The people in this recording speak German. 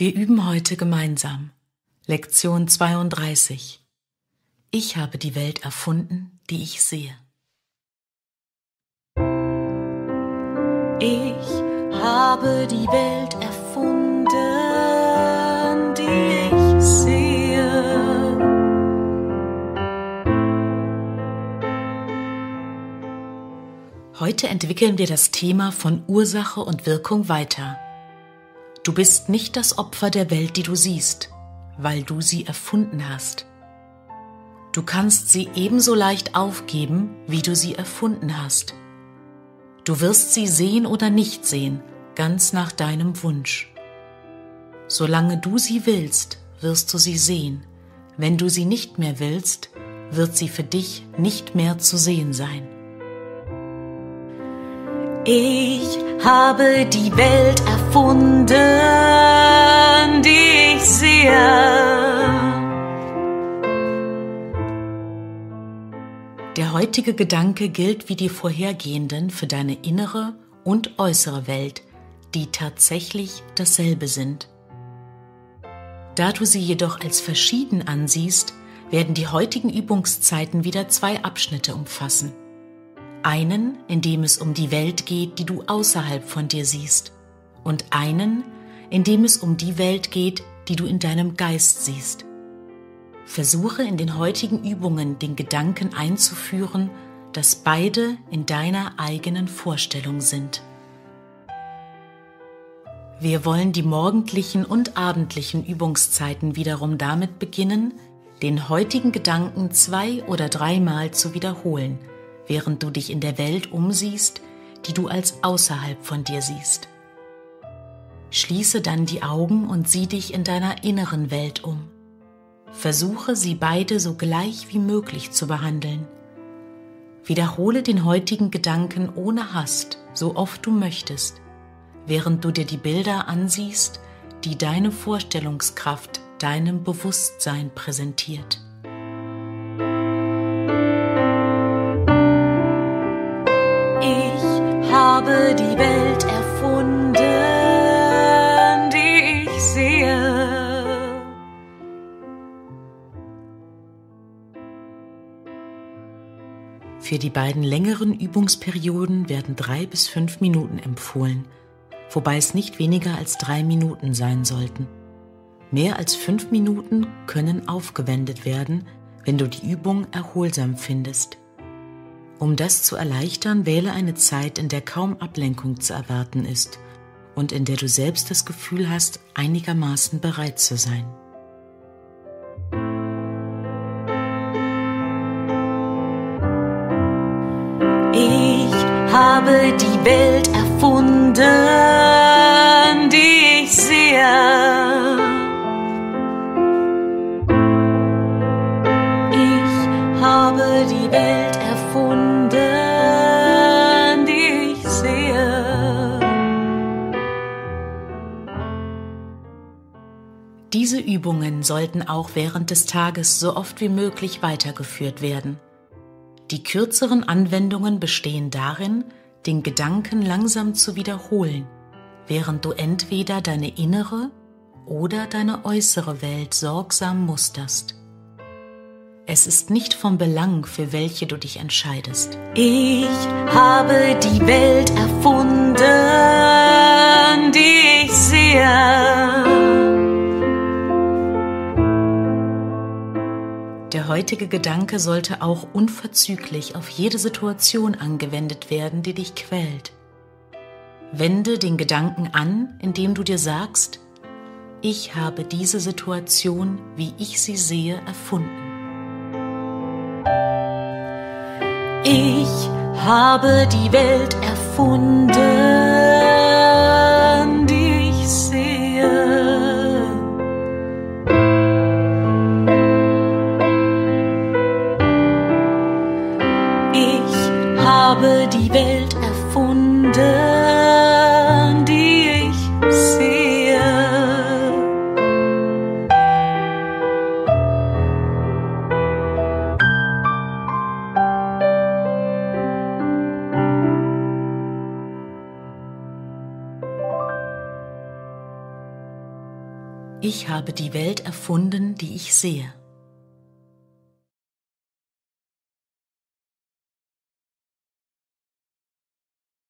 Wir üben heute gemeinsam. Lektion 32. Ich habe die Welt erfunden, die ich sehe. Ich habe die Welt erfunden, die ich sehe. Heute entwickeln wir das Thema von Ursache und Wirkung weiter. Du bist nicht das Opfer der Welt, die du siehst, weil du sie erfunden hast. Du kannst sie ebenso leicht aufgeben, wie du sie erfunden hast. Du wirst sie sehen oder nicht sehen, ganz nach deinem Wunsch. Solange du sie willst, wirst du sie sehen. Wenn du sie nicht mehr willst, wird sie für dich nicht mehr zu sehen sein. Ich habe die Welt erfunden, die ich sehe. Der heutige Gedanke gilt wie die vorhergehenden für deine innere und äußere Welt, die tatsächlich dasselbe sind. Da du sie jedoch als verschieden ansiehst, werden die heutigen Übungszeiten wieder zwei Abschnitte umfassen. Einen, in dem es um die Welt geht, die du außerhalb von dir siehst, und einen, in dem es um die Welt geht, die du in deinem Geist siehst. Versuche in den heutigen Übungen den Gedanken einzuführen, dass beide in deiner eigenen Vorstellung sind. Wir wollen die morgendlichen und abendlichen Übungszeiten wiederum damit beginnen, den heutigen Gedanken zwei oder dreimal zu wiederholen – während du dich in der Welt umsiehst, die du als außerhalb von dir siehst. Schließe dann die Augen und sieh dich in deiner inneren Welt um. Versuche sie beide so gleich wie möglich zu behandeln. Wiederhole den heutigen Gedanken ohne Hast, so oft du möchtest, während du dir die Bilder ansiehst, die deine Vorstellungskraft deinem Bewusstsein präsentiert. Habe die Welt erfunden, die ich sehe. Für die beiden längeren Übungsperioden werden drei bis fünf Minuten empfohlen, wobei es nicht weniger als drei Minuten sein sollten. Mehr als fünf Minuten können aufgewendet werden, wenn du die Übung erholsam findest. Um das zu erleichtern, wähle eine Zeit, in der kaum Ablenkung zu erwarten ist und in der du selbst das Gefühl hast, einigermaßen bereit zu sein. Ich habe die Welt erfunden, Diese Übungen sollten auch während des Tages so oft wie möglich weitergeführt werden. Die kürzeren Anwendungen bestehen darin, den Gedanken langsam zu wiederholen, während du entweder deine innere oder deine äußere Welt sorgsam musterst. Es ist nicht vom Belang, für welche du dich entscheidest. Ich habe die Welt erfunden, die ich sehe. Der heutige Gedanke sollte auch unverzüglich auf jede Situation angewendet werden, die dich quält. Wende den Gedanken an, indem du dir sagst, ich habe diese Situation, wie ich sie sehe, erfunden. Ich habe die Welt erfunden, habe die Welt erfunden, die ich sehe. Ich habe die Welt erfunden, die ich sehe.